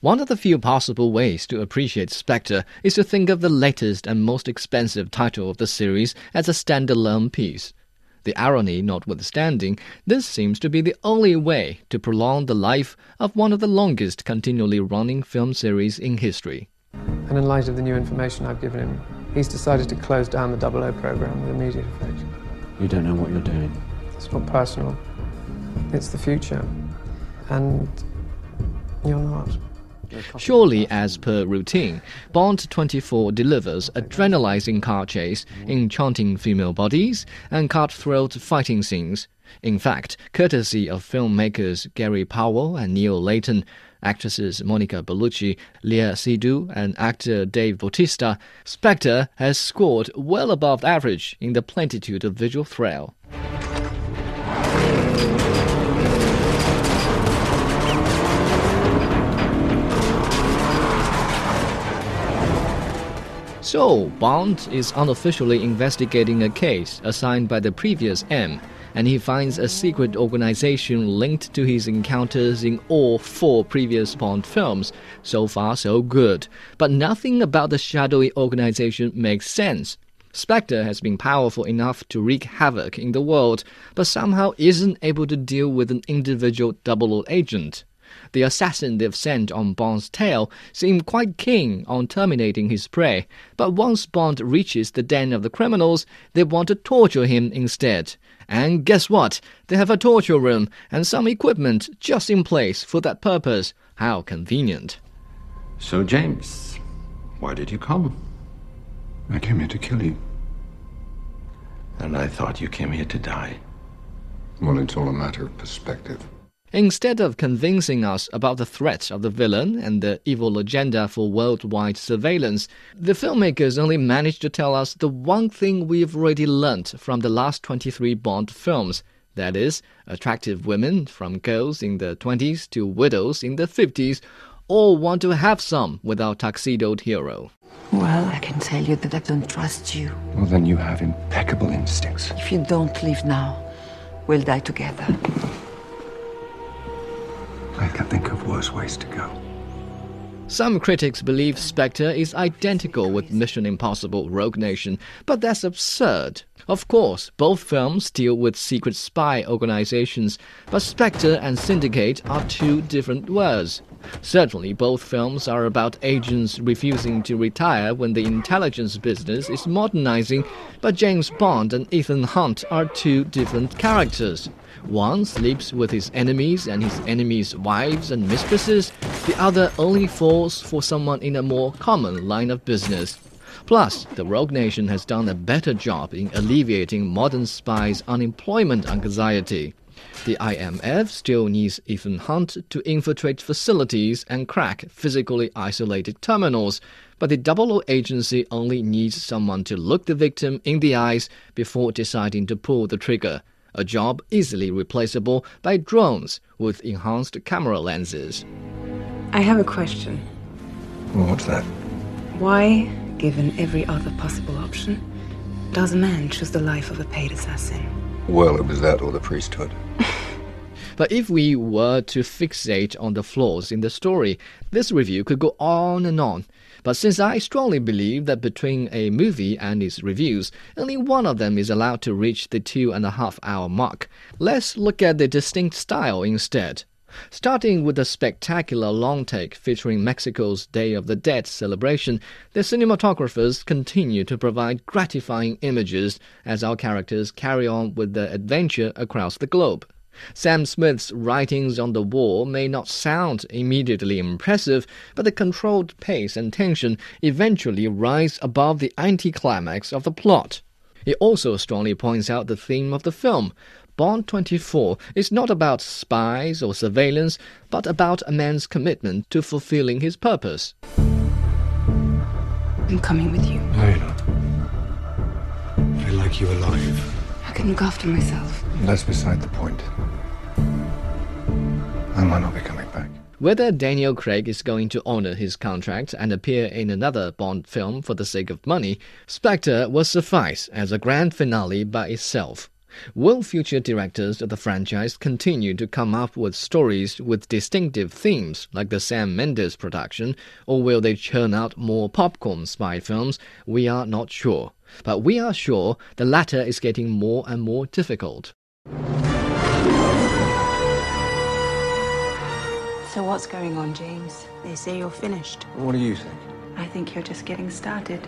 One of the few possible ways to appreciate Spectre is to think of the latest and most expensive title of the series as a standalone piece. The irony notwithstanding, this seems to be the only way to prolong the life of one of the longest continually running film series in history. And in light of the new information I've given him, he's decided to close down the Double O program with immediate effect. You don't know what you're doing. It's not personal, it's the future. And you're not. Surely, as per routine, Bond 24 delivers adrenalizing car chase, enchanting female bodies, and cutthroat fighting scenes. In fact, courtesy of filmmakers Gary Powell and Neil Layton, actresses Monica Bellucci, Léa Seydoux, and actor Dave Bautista, Spectre has scored well above average in the plenitude of visual thrill. So, Bond is unofficially investigating a case assigned by the previous M, and he finds a secret organization linked to his encounters in all four previous Bond films. So far, so good. But nothing about the shadowy organization makes sense. Spectre has been powerful enough to wreak havoc in the world, but somehow isn't able to deal with an individual double agent. The assassin they've sent on Bond's tail seem quite keen on terminating his prey, but once Bond reaches the den of the criminals, they want to torture him instead. And guess what? They have a torture room and some equipment just in place for that purpose. How convenient. So, James, why did you come? I came here to kill you. And I thought you came here to die. Well, it's all a matter of perspective. Instead of convincing us about the threat of the villain and the evil agenda for worldwide surveillance, the filmmakers only managed to tell us the one thing we've already learnt from the last 23 Bond films. That is, attractive women, from girls in the 20s to widows in the 50s, all want to have some with our tuxedoed hero. Well, I can tell you that I don't trust you. Well, then you have impeccable instincts. If you don't leave now, we'll die together. I can think of worse ways to go. Some critics believe Spectre is identical with Mission Impossible Rogue Nation, but that's absurd. Of course, both films deal with secret spy organizations, but Spectre and Syndicate are two different words. Certainly, both films are about agents refusing to retire when the intelligence business is modernizing, but James Bond and Ethan Hunt are two different characters. One sleeps with his enemies and his enemies' wives and mistresses, the other only falls for someone in a more common line of business. Plus, the Rogue Nation has done a better job in alleviating modern spies' unemployment anxiety. The IMF still needs Ethan Hunt to infiltrate facilities and crack physically isolated terminals, but the Double O agency only needs someone to look the victim in the eyes before deciding to pull the trigger a job easily replaceable by drones with enhanced camera lenses. I have a question. Well, what's that? Why, given every other possible option, does a man choose the life of a paid assassin? Well, it was that or the priesthood. But if we were to fixate on the flaws in the story, this review could go on and on. But since I strongly believe that between a movie and its reviews, only one of them is allowed to reach the two and a half hour mark, let's look at the distinct style instead. Starting with a spectacular long take featuring Mexico's Day of the Dead celebration, the cinematographers continue to provide gratifying images as our characters carry on with their adventure across the globe. Sam Smith's writings on the wall may not sound immediately impressive, but the controlled pace and tension eventually rise above the anticlimax of the plot. He also strongly points out the theme of the film. Bond 24 is not about spies or surveillance, but about a man's commitment to fulfilling his purpose. I'm coming with you. No, you're not. I like you alive. I can look after myself. That's beside the point. I might not be coming back. Whether Daniel Craig is going to honor his contract and appear in another Bond film for the sake of money, Spectre will suffice as a grand finale by itself. Will future directors of the franchise continue to come up with stories with distinctive themes like the Sam Mendes production, or will they churn out more popcorn spy films? We are not sure. But we are sure the latter is getting more and more difficult. What's going on, James? They say you're finished. What do you think? I think you're just getting started.